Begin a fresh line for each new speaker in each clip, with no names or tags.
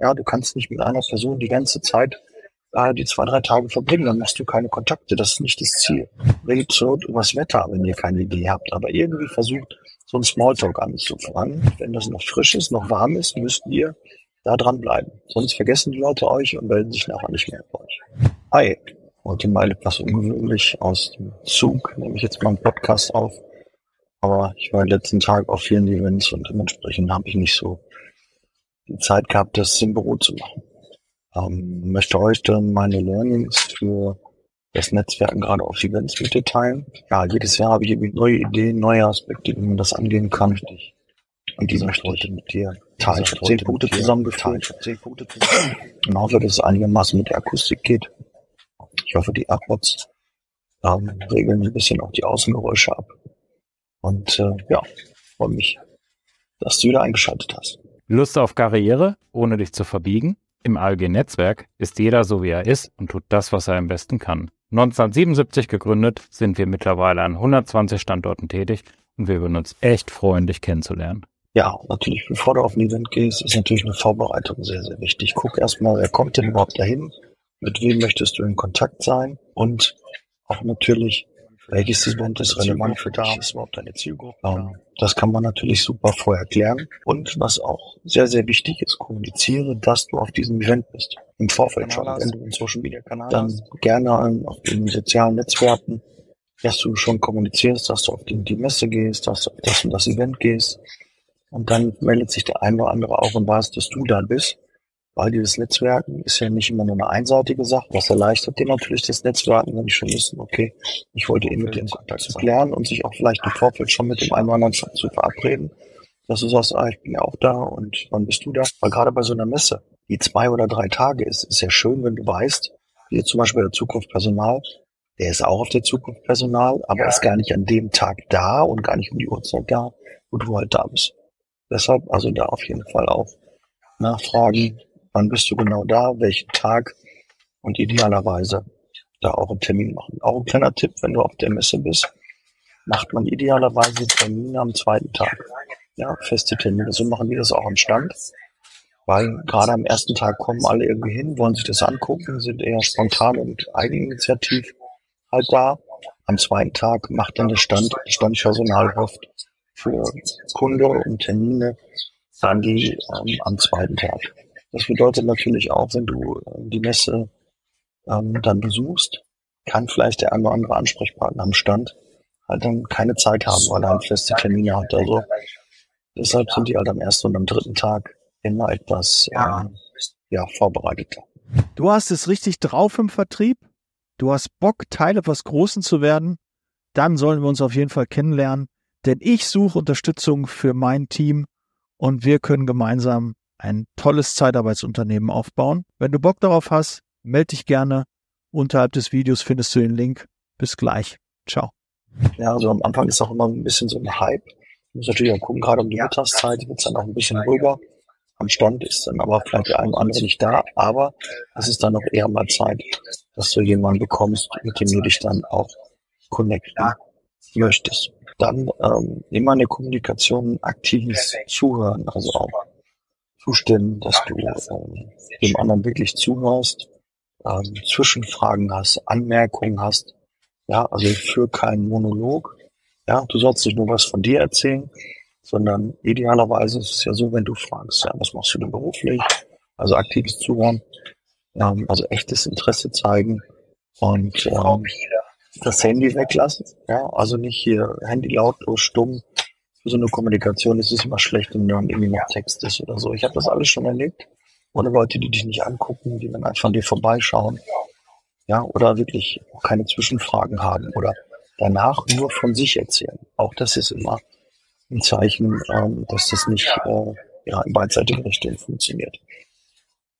Ja, du kannst nicht mit einer Person die ganze Zeit äh, die zwei, drei Tage verbringen, dann machst du keine Kontakte. Das ist nicht das Ziel. Redet so übers Wetter, wenn ihr keine Idee habt. Aber irgendwie versucht, so ein Smalltalk anzufangen. Wenn das noch frisch ist, noch warm ist, müsst ihr da dranbleiben. Sonst vergessen die Leute euch und melden sich nachher nicht mehr bei euch. Hi, heute mal etwas ungewöhnlich aus dem Zug, nehme ich jetzt mal einen Podcast auf. Aber ich war letzten Tag auf vielen Events und dementsprechend habe ich nicht so Zeit gehabt, das im Büro zu machen. Ähm, möchte euch dann meine Learnings für das Netzwerken gerade auf Events mit teilen. Ja, jedes Jahr habe ich irgendwie neue Ideen, neue Aspekte, wie man das angehen kann. Und die möchte ich heute mit dir teilen. Ich habe zehn Punkte zusammengeführt. Und hoffe, dass es einigermaßen mit der Akustik geht. Ich hoffe, die AirPods ähm, regeln ein bisschen auch die Außengeräusche ab. Und äh, ja, freue mich, dass du wieder eingeschaltet hast.
Lust auf Karriere, ohne dich zu verbiegen? Im ALG-Netzwerk ist jeder so, wie er ist und tut das, was er am besten kann. 1977 gegründet, sind wir mittlerweile an 120 Standorten tätig und wir würden uns echt freuen, dich kennenzulernen.
Ja, natürlich, bevor du auf ein Event gehst, ist natürlich eine Vorbereitung sehr, sehr wichtig. Guck erstmal, wer kommt denn überhaupt dahin? Mit wem möchtest du in Kontakt sein? Und auch natürlich, welches Event ist relevant für dich? Ist überhaupt deine Zielgruppe? Ähm, das kann man natürlich super vorher klären. Und was auch sehr, sehr wichtig ist, kommuniziere, dass du auf diesem Event bist. Im Vorfeld schon. Wenn du einen Social Media Kanal dann hast. gerne auf den sozialen Netzwerken, dass du schon kommunizierst, dass du auf die, die Messe gehst, dass du auf das und das Event gehst. Und dann meldet sich der eine oder andere auch und weiß, dass du da bist weil dieses Netzwerken ist ja nicht immer nur eine einseitige Sache. Das erleichtert dir natürlich das Netzwerken, wenn die schon wissen, okay, ich wollte eben mit dir in Kontakt zu klären und sich auch vielleicht im Vorfeld schon mit dem einen oder anderen zu verabreden, dass du sagst, ah, ich bin ja auch da und wann bist du da? Weil gerade bei so einer Messe, die zwei oder drei Tage ist, ist ja schön, wenn du weißt, wie zum Beispiel der Zukunft Personal, der ist auch auf der Zukunft Personal, aber ja. ist gar nicht an dem Tag da und gar nicht um die Uhrzeit da, wo du halt da bist. Deshalb also da auf jeden Fall auch nachfragen, Wann bist du genau da? Welchen Tag? Und idealerweise da auch einen Termin machen. Auch ein kleiner Tipp, wenn du auf der Messe bist, macht man idealerweise Termine am zweiten Tag. Ja, feste Termine. So machen die das auch am Stand. Weil gerade am ersten Tag kommen alle irgendwie hin, wollen sich das angucken, sind eher spontan und eigeninitiativ halt da. Am zweiten Tag macht dann der Stand, Standpersonal hofft für Kunde und Termine dann die ähm, am zweiten Tag. Das bedeutet natürlich auch, wenn du äh, die Messe ähm, dann besuchst, kann vielleicht der eine oder andere Ansprechpartner am Stand halt dann keine Zeit haben, weil er halt feste Termine hat. Also deshalb sind die halt am ersten und am dritten Tag immer etwas ähm, ja, vorbereiteter.
Du hast es richtig drauf im Vertrieb. Du hast Bock, Teil etwas Großen zu werden. Dann sollen wir uns auf jeden Fall kennenlernen, denn ich suche Unterstützung für mein Team und wir können gemeinsam ein tolles Zeitarbeitsunternehmen aufbauen. Wenn du Bock darauf hast, melde dich gerne. Unterhalb des Videos findest du den Link. Bis gleich. Ciao.
Ja, also am Anfang ist auch immer ein bisschen so ein Hype. Du musst natürlich auch gucken, gerade um die Mittagszeit wird es dann auch ein bisschen ruhiger. Am Stand ist dann aber vielleicht der eine oder andere nicht da, aber es ist dann auch eher mal Zeit, dass du jemanden bekommst, mit dem du dich dann auch connecten möchtest. Dann ähm, immer eine Kommunikation, aktives Zuhören, also auch zustimmen, dass du ähm, dem anderen wirklich zuhörst, ähm, Zwischenfragen hast, Anmerkungen hast. Ja, also für keinen Monolog. Ja, du sollst nicht nur was von dir erzählen, sondern idealerweise ist es ja so, wenn du fragst, ja, was machst du denn beruflich? Also aktives Zuhören, ähm, also echtes Interesse zeigen und ähm, das Handy weglassen. Ja, also nicht hier Handy lautlos, stumm, so eine Kommunikation ist es immer schlecht, wenn dann irgendwie noch Text ist oder so. Ich habe das alles schon erlebt. Oder Leute, die dich nicht angucken, die dann einfach an dir vorbeischauen. Ja, oder wirklich keine Zwischenfragen haben oder danach nur von sich erzählen. Auch das ist immer ein Zeichen, ähm, dass das nicht äh, ja, in beidseitigen Richtungen funktioniert.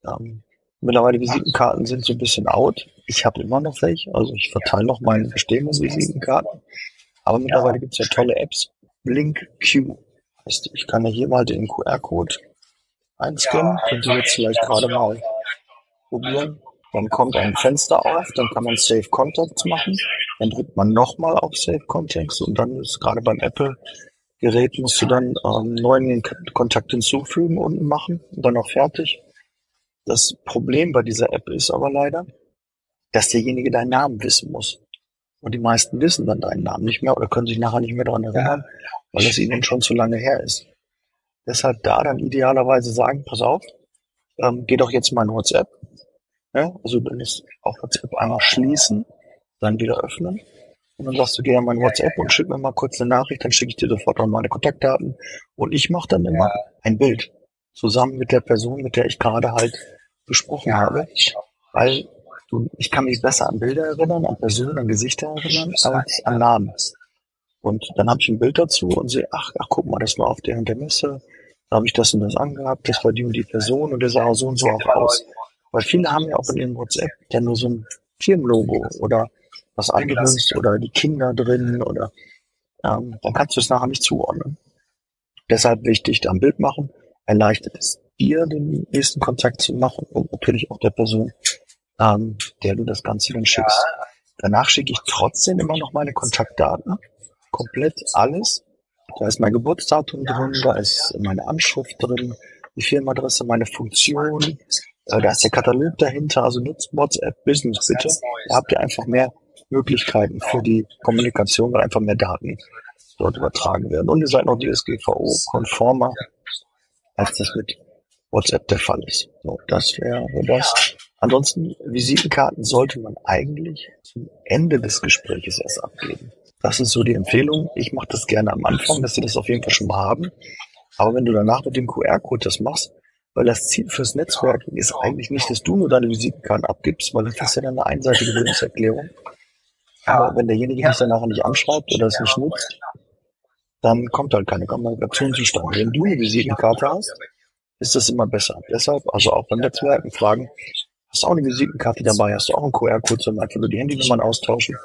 Ähm, mittlerweile Visitenkarten sind so ein bisschen out. Ich habe immer noch welche, also ich verteile noch meine bestehenden Visitenkarten. Aber mittlerweile gibt es ja tolle Apps, Link Q heißt, ich kann ja hier mal den QR-Code einscannen. Könnt ihr jetzt vielleicht gerade mal probieren. Dann kommt ein Fenster auf, dann kann man Save Contacts machen. Dann drückt man nochmal auf Save Contacts und dann ist gerade beim Apple Gerät musst du dann ähm, neuen Kontakt hinzufügen unten machen und dann auch fertig. Das Problem bei dieser App ist aber leider, dass derjenige deinen Namen wissen muss. Und die meisten wissen dann deinen Namen nicht mehr oder können sich nachher nicht mehr daran erinnern, weil es ihnen schon zu lange her ist. Deshalb da dann idealerweise sagen, pass auf, ähm, geh doch jetzt mal in WhatsApp. Ja, also du musst auch WhatsApp einmal schließen, dann wieder öffnen. Und dann sagst du, geh an mein WhatsApp und schick mir mal kurz eine Nachricht, dann schicke ich dir sofort an meine Kontaktdaten. Und ich mache dann immer ein Bild zusammen mit der Person, mit der ich gerade halt gesprochen habe. Weil du, ich kann mich besser an Bilder erinnern, an Personen, an Gesichter erinnern, als an Namen. Und dann habe ich ein Bild dazu und sehe, ach, ach, guck mal, das war auf der und der Messe, da habe ich das und das angehabt, das war die und die Person und der sah so und so auch aus. Weil viele haben ja auch in ihrem WhatsApp ja nur so ein Firmenlogo oder was eingelöst oder die Kinder drin oder ähm, dann kannst du es nachher nicht zuordnen. Deshalb wichtig, da ein Bild machen, erleichtert es dir, den nächsten Kontakt zu machen und natürlich auch der Person, ähm, der du das Ganze dann schickst. Danach schicke ich trotzdem immer noch meine Kontaktdaten. Komplett alles. Da ist mein Geburtsdatum drin, da ist meine Anschrift drin, die Firmenadresse, meine Funktion, äh, da ist der Katalog dahinter, also nutzt WhatsApp Business bitte. Da habt ihr einfach mehr Möglichkeiten für die Kommunikation, weil einfach mehr Daten dort übertragen werden. Und ihr seid noch DSGVO-konformer, als das mit WhatsApp der Fall ist. So, das wäre das. Ansonsten, Visitenkarten sollte man eigentlich zum Ende des Gesprächs erst abgeben. Das ist so die Empfehlung. Ich mache das gerne am Anfang, dass sie das auf jeden Fall schon mal haben. Aber wenn du danach mit dem QR-Code das machst, weil das Ziel fürs Netzwerk ist eigentlich nicht, dass du nur deine Visitenkarten abgibst, weil das ist ja dann eine einseitige Willenserklärung. Aber wenn derjenige dich danach nicht anschreibt oder es nicht nutzt, dann kommt halt keine Kommunikation zustande. Wenn du eine Visitenkarte hast, ist das immer besser. Deshalb, also auch beim Netzwerken fragen, hast du auch eine Visitenkarte dabei, hast du auch einen QR-Code zum Beispiel, du die Handynummern austauschen.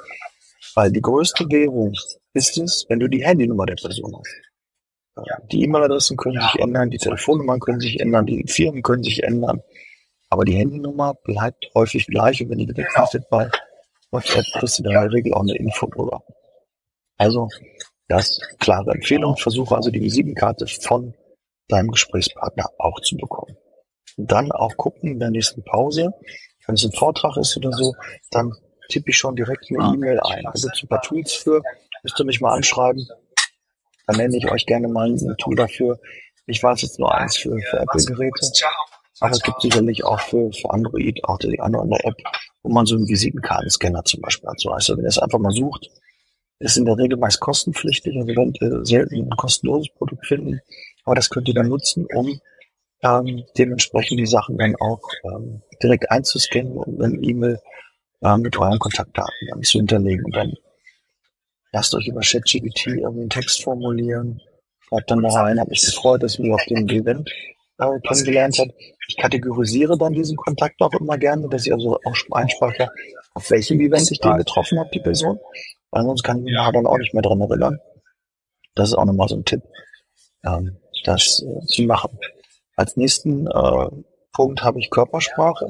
Weil die größte Währung ist es, wenn du die Handynummer der Person hast. Die E-Mail-Adressen können sich ändern, die Telefonnummern können sich ändern, die Firmen können sich ändern. Aber die Handynummer bleibt häufig gleich und wenn die gewechselt wird bei WhatsApp, kriegst du in der Regel auch eine Info drüber. Also, das klare Empfehlung. Versuche also die Visitenkarte von deinem Gesprächspartner auch zu bekommen. Dann auch gucken in der nächsten Pause, wenn es ein Vortrag ist oder so, dann tippe ich schon direkt eine E-Mail ein. Also ein paar Tools für, müsst ihr mich mal anschreiben. Dann nenne ich euch gerne mal ein Tool dafür. Ich weiß jetzt nur eins für, für Apple-Geräte. Aber es gibt sicherlich auch für, für Android auch die andere, App, wo man so einen Visitenkartenscanner zum Beispiel hat. So heißt also, wenn ihr es einfach mal sucht, ist in der Regel meist kostenpflichtig. Also ihr selten ein kostenloses Produkt finden. Aber das könnt ihr dann nutzen, um ähm, dementsprechend die Sachen dann auch ähm, direkt einzuscannen und eine E-Mail äh, mit euren Kontaktdaten dann zu hinterlegen. Und dann lasst euch über ChatGPT irgendwie einen Text formulieren, schreibt dann da rein, habe mich gefreut, dass ihr auf dem Event äh, kennengelernt habt. Ich kategorisiere dann diesen Kontakt auch immer gerne, dass ich also auch einspeichere, auf welchem Event ich den getroffen habe, die Person. Weil sonst kann ich mich dann auch nicht mehr dran erinnern. Das ist auch nochmal so ein Tipp, ähm, das äh, zu machen. Als nächsten äh, Punkt habe ich Körpersprache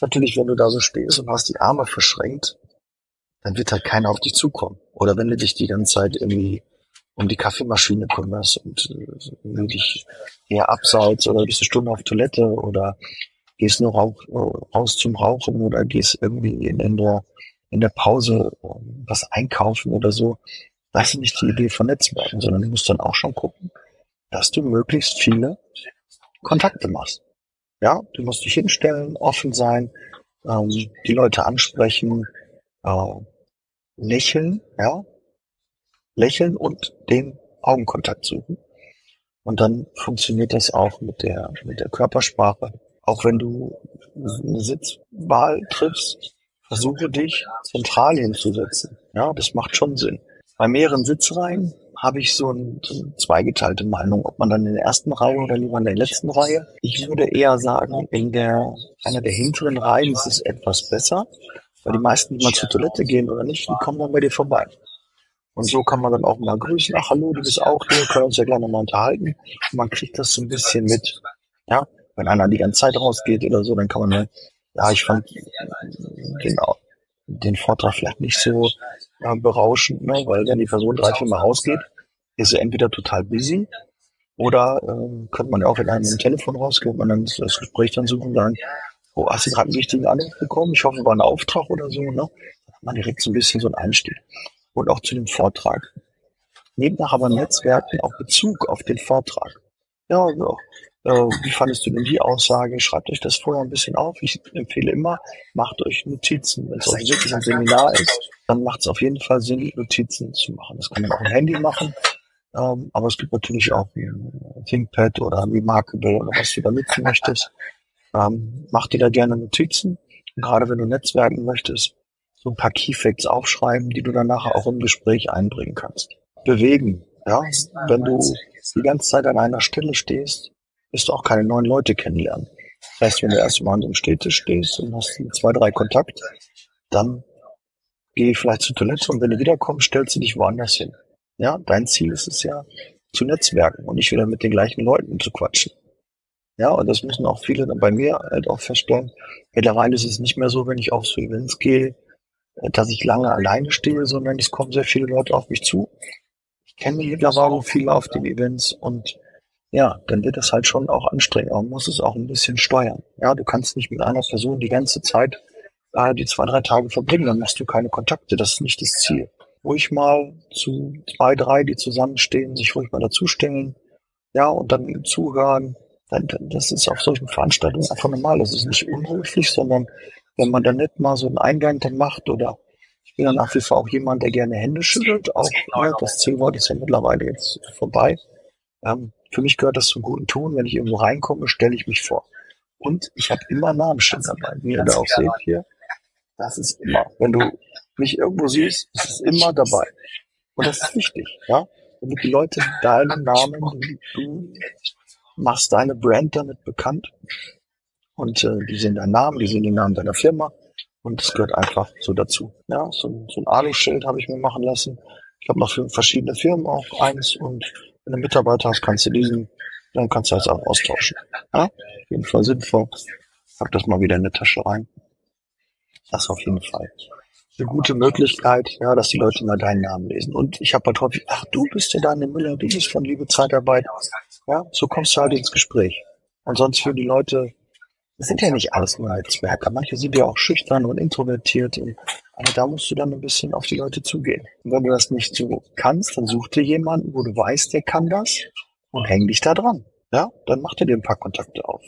natürlich, wenn du da so stehst und hast die Arme verschränkt, dann wird halt keiner auf dich zukommen. Oder wenn du dich die ganze Zeit irgendwie um die Kaffeemaschine kümmerst und äh, dich eher abseits oder bist eine Stunde auf Toilette oder gehst nur rauch, raus zum Rauchen oder gehst irgendwie in, in, der, in der Pause was einkaufen oder so. Das ist nicht die Idee von Netzwerken, sondern du musst dann auch schon gucken, dass du möglichst viele Kontakte machst. Ja, du musst dich hinstellen, offen sein, ähm, die Leute ansprechen, äh, lächeln, ja, lächeln und den Augenkontakt suchen. Und dann funktioniert das auch mit der, mit der Körpersprache. Auch wenn du eine Sitzwahl triffst, versuche dich zentral hinzusetzen. Ja, das macht schon Sinn. Bei mehreren Sitzreihen habe ich so, ein, so eine zweigeteilte Meinung, ob man dann in der ersten Reihe oder lieber in der letzten Reihe. Ich würde eher sagen, in der einer der hinteren Reihen ist es etwas besser, weil die meisten, die mal zur Toilette gehen oder nicht, die kommen dann bei dir vorbei. Und so kann man dann auch mal grüßen, ach hallo, du bist auch hier, können uns ja gleich nochmal unterhalten. Und man kriegt das so ein bisschen mit. Ja, wenn einer die ganze Zeit rausgeht oder so, dann kann man, ja, ich fand genau den Vortrag vielleicht nicht so äh, berauschend, ne? weil wenn die Person drei, vier Mal rausgeht, ist sie entweder total busy Oder ähm, könnte man ja auch in einem Telefon rausgehen und dann das Gespräch dann suchen und sagen, oh, hast du gerade einen wichtigen Anruf bekommen? Ich hoffe, war ein Auftrag oder so. Ne? Man direkt so ein bisschen so einen Einstieg. Und auch zu dem Vortrag. Nehmt aber Netzwerken auch Bezug auf den Vortrag. Ja, so. Äh, wie fandest du denn die Aussage? Schreibt euch das vorher ein bisschen auf. Ich empfehle immer, macht euch Notizen. Wenn es euch wirklich ein Seminar ist, dann macht es auf jeden Fall Sinn, Notizen zu machen. Das kann man auch im Handy machen. Ähm, aber es gibt natürlich auch ein ThinkPad oder ein Remarkable oder was du da nutzen möchtest. Ähm, mach dir da gerne Notizen. Und gerade wenn du netzwerken möchtest, so ein paar Keyfacts aufschreiben, die du dann nachher auch im Gespräch einbringen kannst. Bewegen. Ja, wenn du die ganze Zeit an einer Stelle stehst, wirst du auch keine neuen Leute kennenlernen. Das heißt, wenn du erst mal an so einem Städtisch stehst und hast zwei, drei Kontakt, dann geh vielleicht zur Toilette und wenn du wiederkommst, stellst du dich woanders hin. Ja, dein Ziel ist es ja, zu netzwerken und nicht wieder mit den gleichen Leuten zu quatschen. Ja, und das müssen auch viele dann bei mir halt auch feststellen. Mittlerweile ist es nicht mehr so, wenn ich auf so Events gehe, dass ich lange alleine stehe, sondern es kommen sehr viele Leute auf mich zu. Ich kenne mittlerweile viele auf den Events und ja, dann wird es halt schon auch anstrengend. Man muss es auch ein bisschen steuern. Ja, du kannst nicht mit einer Person die ganze Zeit äh, die zwei, drei Tage verbringen, dann machst du keine Kontakte. Das ist nicht das Ziel ruhig mal zu zwei, drei, die zusammenstehen, sich ruhig mal dazustellen, ja, und dann zuhören. Das ist auf solchen Veranstaltungen einfach normal. Das ist nicht unhöflich, sondern wenn man dann nicht mal so einen Eingang dann macht oder ich bin dann nach wie vor auch jemand, der gerne Hände schüttelt. Auch ja, das C-Wort ist ja mittlerweile jetzt vorbei. Ähm, für mich gehört das zum guten Ton. Wenn ich irgendwo reinkomme, stelle ich mich vor. Und ich habe immer Namensschilder dabei. Wie ihr da auch seht hier. Das ist immer. Wenn du mich irgendwo siehst, ist es immer dabei. Und das ist wichtig, ja. Damit die Leute deinen Namen, du machst deine Brand damit bekannt. Und äh, die sehen deinen Namen, die sehen den Namen deiner Firma. Und das gehört einfach so dazu. Ja, so, so ein Alu-Schild habe ich mir machen lassen. Ich habe noch für verschiedene Firmen auch eins. Und wenn du Mitarbeiter hast, kannst du diesen, dann kannst du das auch austauschen. Ja, auf jeden Fall sinnvoll. Pack das mal wieder in die Tasche rein. Das auf jeden Fall eine gute Möglichkeit, ja, dass die Leute mal deinen Namen lesen. Und ich habe halt häufig, ach, du bist ja Daniel Müller, du bist von Liebe Zeitarbeit. Ja, so kommst du halt ins Gespräch. Und sonst für die Leute, das sind ja nicht alles nur Netzwerker. Manche sind ja auch schüchtern und introvertiert. Aber da musst du dann ein bisschen auf die Leute zugehen. Und wenn du das nicht so kannst, dann such dir jemanden, wo du weißt, der kann das und häng dich da dran. Ja, dann mach dir ein paar Kontakte auf.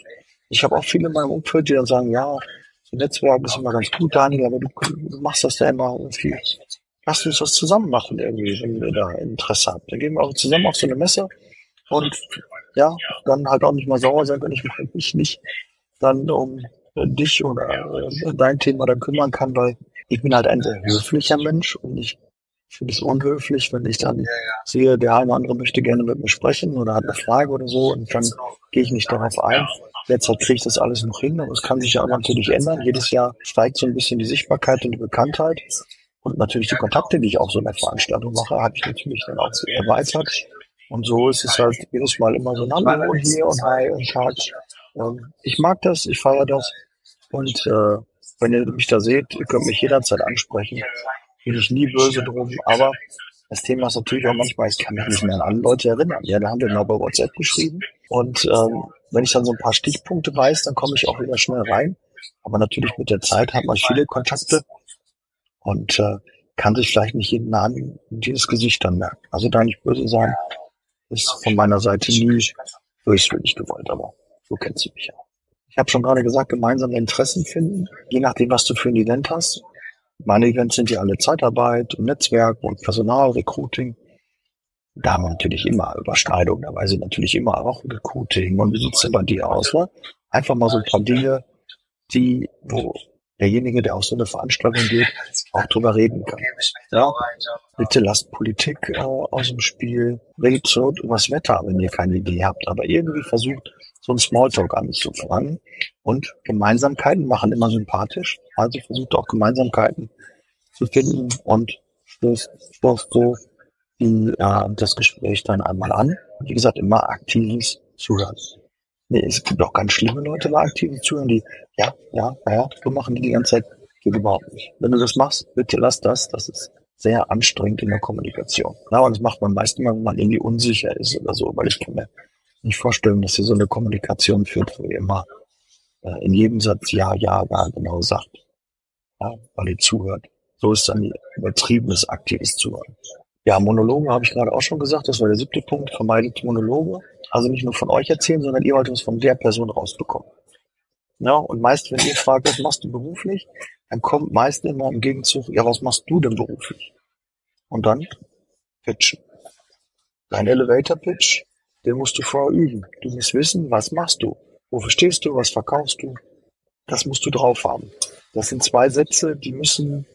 Ich habe auch viele in meinem Umfeld, die dann sagen, ja, so Netzwerk ist immer ganz gut, Daniel, aber du, du machst das ja immer irgendwie. Lass uns das zusammen machen irgendwie, wenn ihr da Interesse habt. Dann gehen wir auch zusammen auf so eine Messe und ja, dann halt auch nicht mal sauer sein, wenn ich mich nicht dann um dich oder äh, dein Thema dann kümmern kann, weil ich bin halt ein sehr höflicher Mensch und ich finde es unhöflich, wenn ich dann sehe, der eine oder andere möchte gerne mit mir sprechen oder hat eine Frage oder so und dann gehe ich nicht darauf ein. Derzeit kriege ich das alles noch hin, aber es kann sich ja auch natürlich ändern. Jedes Jahr steigt so ein bisschen die Sichtbarkeit und die Bekanntheit. Und natürlich die Kontakte, die ich auch so in der Veranstaltung mache, habe ich natürlich dann auch erweitert. Und so ist es halt jedes Mal immer so Hallo und hier und Hi und Tag. Ähm, ich mag das, ich feiere das. Und äh, wenn ihr mich da seht, ihr könnt mich jederzeit ansprechen. Bin ich nie böse drum, aber das Thema ist natürlich auch manchmal, ich kann mich nicht mehr an alle Leute erinnern. Ja, da haben wir genau bei WhatsApp geschrieben. Und ähm, wenn ich dann so ein paar Stichpunkte weiß, dann komme ich auch wieder schnell rein. Aber natürlich mit der Zeit hat man viele Kontakte und äh, kann sich vielleicht nicht jeden Namen und jedes Gesicht dann merken. Also da nicht böse sein, ist von meiner Seite nie böswillig gewollt, aber so kennst du mich ja. Ich habe schon gerade gesagt, gemeinsame Interessen finden, je nachdem, was du für ein Event hast. Meine Events sind ja alle Zeitarbeit und Netzwerk und Personal, Recruiting. Da haben wir natürlich immer Überschneidungen, da weiß ich natürlich immer auch Recruiting und wie sieht's denn bei dir aus, ne? Einfach mal so ein paar Dinge, die, wo derjenige, der auf so eine Veranstaltung geht, auch drüber reden kann. Ja, bitte lasst Politik äh, aus dem Spiel, redet so übers Wetter, wenn ihr keine Idee habt, aber irgendwie versucht, so ein Smalltalk anzufangen und Gemeinsamkeiten machen immer sympathisch, also versucht auch Gemeinsamkeiten zu finden und stößt, stößt so die, äh, das Gespräch dann einmal an. Wie gesagt, immer aktives Zuhören. Nee, es gibt auch ganz schlimme Leute bei aktiven Zuhören, die, ja, ja, ja, so machen die die ganze Zeit. Geht überhaupt nicht. Wenn du das machst, bitte lass das. Das ist sehr anstrengend in der Kommunikation. Na, und das macht man meistens immer, wenn man irgendwie unsicher ist oder so, weil ich kann mir nicht vorstellen, dass ihr so eine Kommunikation führt, wo ihr immer äh, in jedem Satz ja, ja, ja genau sagt. Ja, weil ihr zuhört. So ist dann übertriebenes aktives Zuhören. Ja, Monologe habe ich gerade auch schon gesagt, das war der siebte Punkt, vermeidet Monologe. Also nicht nur von euch erzählen, sondern ihr wollt es von der Person rausbekommen. Ja, und meist, wenn ihr fragt, was machst du beruflich, dann kommt meist immer im Gegenzug, ja, was machst du denn beruflich? Und dann pitchen. Dein Elevator Pitch, den musst du vorher üben. Du musst wissen, was machst du? Wofür stehst du? Was verkaufst du? Das musst du drauf haben. Das sind zwei Sätze, die müssen,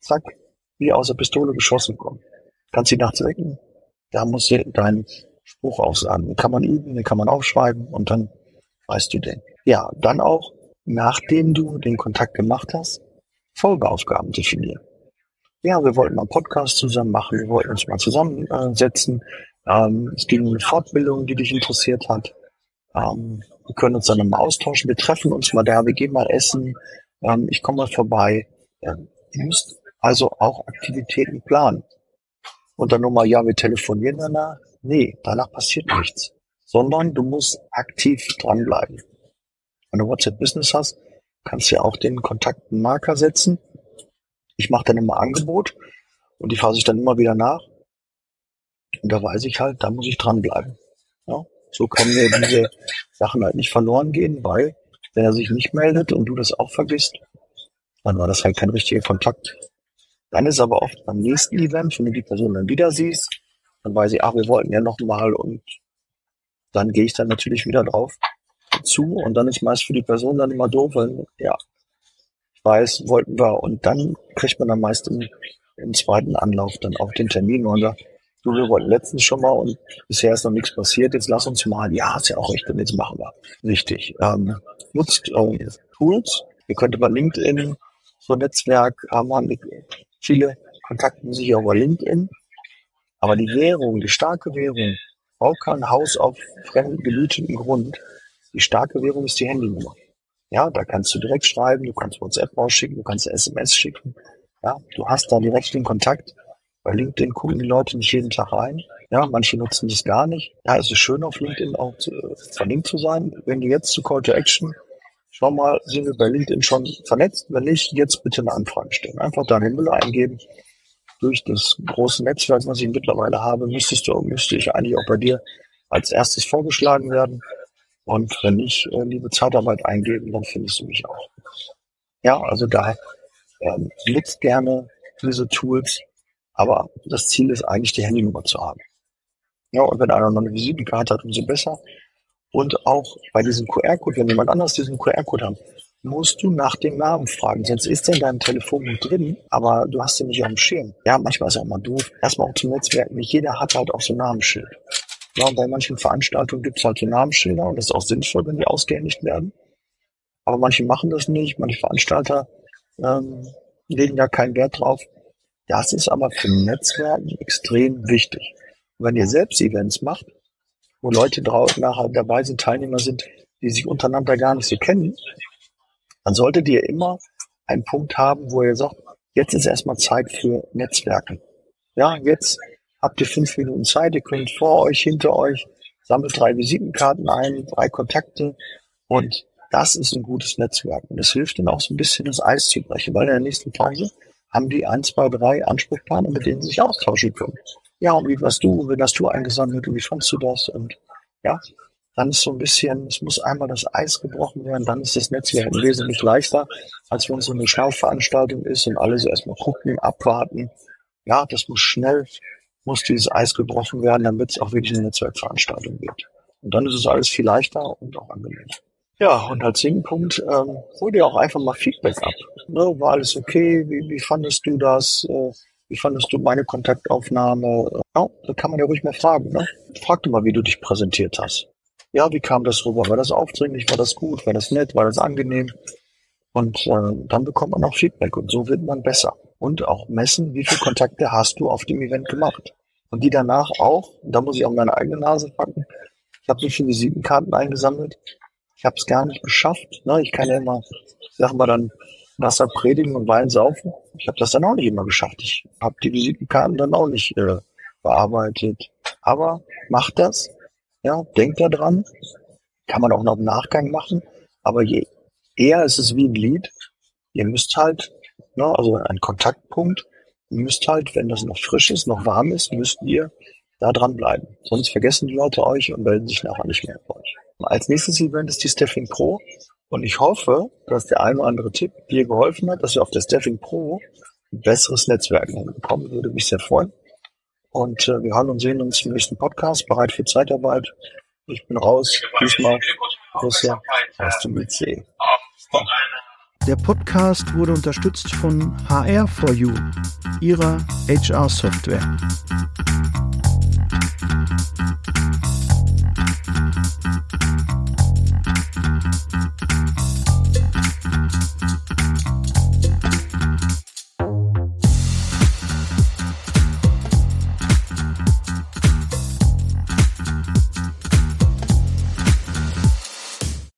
zack, wie aus der Pistole geschossen kommen. Kannst sie nachts wecken, da musst du deinen Spruch aussagen. Den kann man üben, den kann man aufschreiben und dann weißt du den. Ja, dann auch, nachdem du den Kontakt gemacht hast, Folgeaufgaben definieren. Ja, wir wollten mal einen Podcast zusammen machen, wir wollten uns mal zusammensetzen. Ähm, es ging um eine Fortbildung, die dich interessiert hat. Ähm, wir können uns dann mal austauschen, wir treffen uns mal da, wir gehen mal essen, ähm, ich komme mal vorbei. Ja, du musst also auch Aktivitäten planen. Und dann nochmal, ja, wir telefonieren danach. Nee, danach passiert nichts. Sondern du musst aktiv dranbleiben. Wenn du WhatsApp Business hast, kannst du ja auch den Kontakten Marker setzen. Ich mache dann immer Angebot und die fasse ich dann immer wieder nach. Und da weiß ich halt, da muss ich dranbleiben. Ja, so können mir diese Sachen halt nicht verloren gehen, weil wenn er sich nicht meldet und du das auch vergisst, dann war das halt kein richtiger Kontakt. Dann ist aber oft beim nächsten Event, wenn du die Person dann wieder siehst, dann weiß ich, ach, wir wollten ja noch mal und dann gehe ich dann natürlich wieder drauf zu und dann ist meist für die Person dann immer doof, weil, ja, ich weiß, wollten wir und dann kriegt man dann meist im, im zweiten Anlauf dann auch den Termin und sagt, du, wir wollten letztens schon mal und bisher ist noch nichts passiert, jetzt lass uns mal, ja, ist ja auch recht, und jetzt machen wir. Richtig. Ähm, nutzt äh, Tools, ihr könnt über LinkedIn, so ein Netzwerk, haben wir viele kontakten sich über LinkedIn, aber die Währung, die starke Währung, bau kein Haus auf fremd gelüteten Grund, die starke Währung ist die Handynummer. Ja, da kannst du direkt schreiben, du kannst WhatsApp rausschicken, du kannst SMS schicken. Ja, du hast da direkt den Kontakt. Bei LinkedIn gucken die Leute nicht jeden Tag rein. Ja, manche nutzen das gar nicht. Ja, es ist schön auf LinkedIn auch zu, äh, verlinkt zu sein. Wenn du jetzt zu Call to Action, schau mal, sind wir bei LinkedIn schon vernetzt? Wenn nicht, jetzt bitte eine Anfrage stellen. Einfach deine Müller eingeben. Durch das große Netzwerk, was ich mittlerweile habe, müsstest du, müsste ich eigentlich auch bei dir als erstes vorgeschlagen werden. Und wenn ich äh, liebe Zeitarbeit eingeben, dann findest du mich auch. Ja, also da ähm, nutzt gerne diese Tools, aber das Ziel ist eigentlich, die Handynummer zu haben. Ja, und wenn einer noch eine Visitenkarte hat, umso besser. Und auch bei diesem QR-Code, wenn jemand anders diesen QR-Code hat, musst du nach dem Namen fragen. Sonst ist der in deinem Telefonbuch drin, aber du hast ihn nicht auf dem Schirm. Ja, manchmal ist es auch mal doof. Erstmal auch zum Netzwerken. Nicht jeder hat halt auch so ein Namensschild. Ja, und bei manchen Veranstaltungen gibt es halt so Namensschilder und das ist auch sinnvoll, wenn die ausgehändigt werden. Aber manche machen das nicht, manche Veranstalter ähm, legen da keinen Wert drauf. Das ist aber für Netzwerken extrem wichtig. Wenn ihr selbst Events macht, wo Leute draußen nachher dabei sind, Teilnehmer sind, die sich untereinander gar nicht so kennen, dann solltet ihr immer einen Punkt haben, wo ihr sagt, jetzt ist erstmal Zeit für Netzwerken. Ja, jetzt habt ihr fünf Minuten Zeit, ihr könnt vor euch, hinter euch, sammelt drei Visitenkarten ein, drei Kontakte und das ist ein gutes Netzwerk. Und es hilft ihnen auch so ein bisschen das Eis zu brechen, weil in der nächsten Pause haben die ein, zwei, drei Ansprechpartner, mit denen sie sich austauschen können. Ja, und wie warst du, wie hast du eingesammelt und wie fandst du das? Und ja, dann ist so ein bisschen, es muss einmal das Eis gebrochen werden, dann ist das Netzwerk wesentlich leichter, als wenn es so eine Schaufveranstaltung ist und alle so erstmal gucken, abwarten. Ja, das muss schnell muss dieses Eis gebrochen werden, damit es auch wirklich eine Netzwerkveranstaltung wird. Und dann ist es alles viel leichter und auch angenehm. Ja, und als Singpunkt, ähm, hol dir auch einfach mal Feedback ab. Ne, war alles okay? Wie, wie fandest du das? Äh, wie fandest du meine Kontaktaufnahme? Ja, da kann man ja ruhig mal fragen. Ne? Frag du mal, wie du dich präsentiert hast. Ja, wie kam das rüber? War das aufdringlich? War das gut? War das nett? War das angenehm? Und äh, dann bekommt man auch Feedback und so wird man besser und auch messen, wie viele Kontakte hast du auf dem Event gemacht. Und die danach auch, da muss ich auch meine eigene Nase packen, ich habe so viele Visitenkarten eingesammelt, ich habe es gar nicht geschafft. Ne? Ich kann ja immer, sagen wir dann, Wasser predigen und Wein saufen. Ich habe das dann auch nicht immer geschafft. Ich habe die Visitenkarten dann auch nicht äh, bearbeitet. Aber macht das. Ja, denkt da dran. Kann man auch noch im Nachgang machen. Aber je eher ist es wie ein Lied. Ihr müsst halt, ne, also ein Kontaktpunkt. Ihr müsst halt, wenn das noch frisch ist, noch warm ist, müsst ihr da dranbleiben. Sonst vergessen die Leute euch und melden sich nachher nicht mehr bei euch. Als nächstes Event ist die Staffing Pro. Und ich hoffe, dass der ein oder andere Tipp dir geholfen hat, dass wir auf der Staffing Pro ein besseres Netzwerk bekommen. Würde mich sehr freuen. Und äh, wir hören und sehen uns im nächsten Podcast. Bereit für Zeitarbeit. Ich bin raus. Diesmal Grüße aus dem IC.
Der Podcast wurde unterstützt von HR4U, ihrer HR-Software.